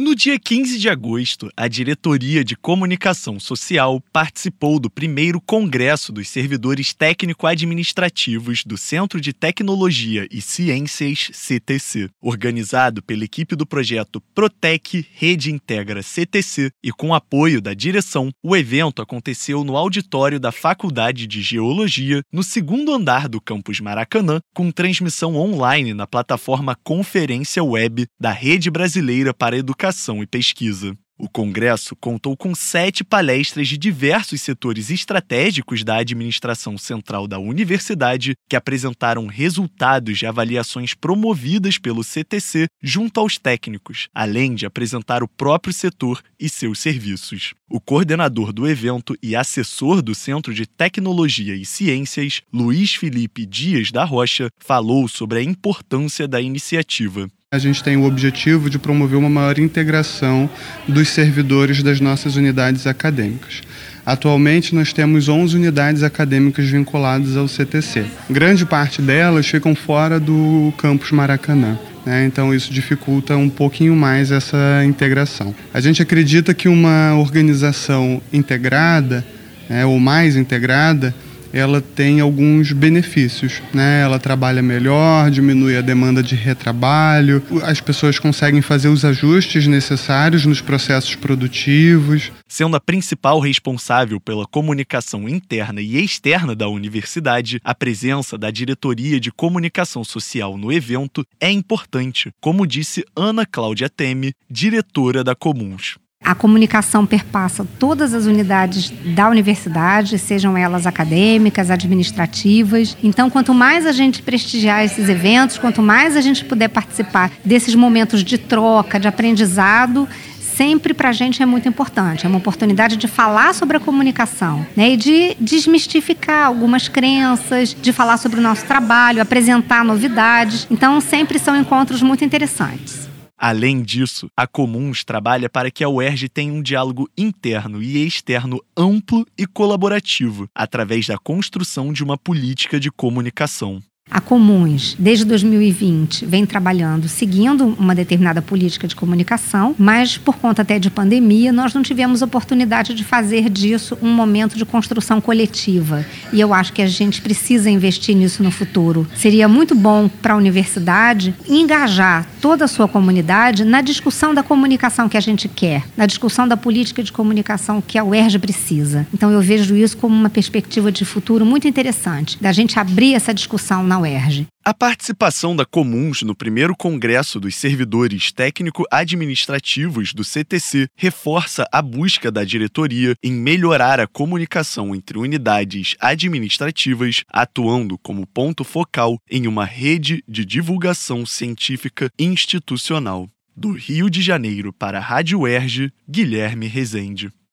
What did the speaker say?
No dia 15 de agosto, a Diretoria de Comunicação Social participou do primeiro Congresso dos Servidores Técnico-Administrativos do Centro de Tecnologia e Ciências CTC, organizado pela equipe do projeto Protec Rede Integra CTC e com apoio da direção. O evento aconteceu no auditório da Faculdade de Geologia, no segundo andar do campus Maracanã, com transmissão online na plataforma Conferência Web da Rede Brasileira para Educação Educação e Pesquisa. O Congresso contou com sete palestras de diversos setores estratégicos da administração central da universidade, que apresentaram resultados de avaliações promovidas pelo CTC junto aos técnicos, além de apresentar o próprio setor e seus serviços. O coordenador do evento e assessor do Centro de Tecnologia e Ciências, Luiz Felipe Dias da Rocha, falou sobre a importância da iniciativa. A gente tem o objetivo de promover uma maior integração dos servidores das nossas unidades acadêmicas. Atualmente, nós temos 11 unidades acadêmicas vinculadas ao CTC. Grande parte delas ficam fora do campus Maracanã. Né? Então, isso dificulta um pouquinho mais essa integração. A gente acredita que uma organização integrada, né, ou mais integrada, ela tem alguns benefícios, né? Ela trabalha melhor, diminui a demanda de retrabalho, as pessoas conseguem fazer os ajustes necessários nos processos produtivos. Sendo a principal responsável pela comunicação interna e externa da universidade, a presença da diretoria de comunicação social no evento é importante, como disse Ana Cláudia Teme, diretora da Comuns. A comunicação perpassa todas as unidades da universidade, sejam elas acadêmicas, administrativas. Então, quanto mais a gente prestigiar esses eventos, quanto mais a gente puder participar desses momentos de troca, de aprendizado, sempre para a gente é muito importante. É uma oportunidade de falar sobre a comunicação né? e de desmistificar algumas crenças, de falar sobre o nosso trabalho, apresentar novidades. Então, sempre são encontros muito interessantes. Além disso, a Comuns trabalha para que a UERJ tenha um diálogo interno e externo amplo e colaborativo, através da construção de uma política de comunicação. A Comuns, desde 2020, vem trabalhando seguindo uma determinada política de comunicação, mas por conta até de pandemia, nós não tivemos oportunidade de fazer disso um momento de construção coletiva. E eu acho que a gente precisa investir nisso no futuro. Seria muito bom para a universidade engajar toda a sua comunidade na discussão da comunicação que a gente quer, na discussão da política de comunicação que a UERJ precisa. Então eu vejo isso como uma perspectiva de futuro muito interessante, da gente abrir essa discussão na UERJ. A participação da Comuns no primeiro Congresso dos Servidores Técnico-Administrativos do CTC reforça a busca da diretoria em melhorar a comunicação entre unidades administrativas, atuando como ponto focal em uma rede de divulgação científica institucional. Do Rio de Janeiro para a Rádio UERJ, Guilherme Rezende.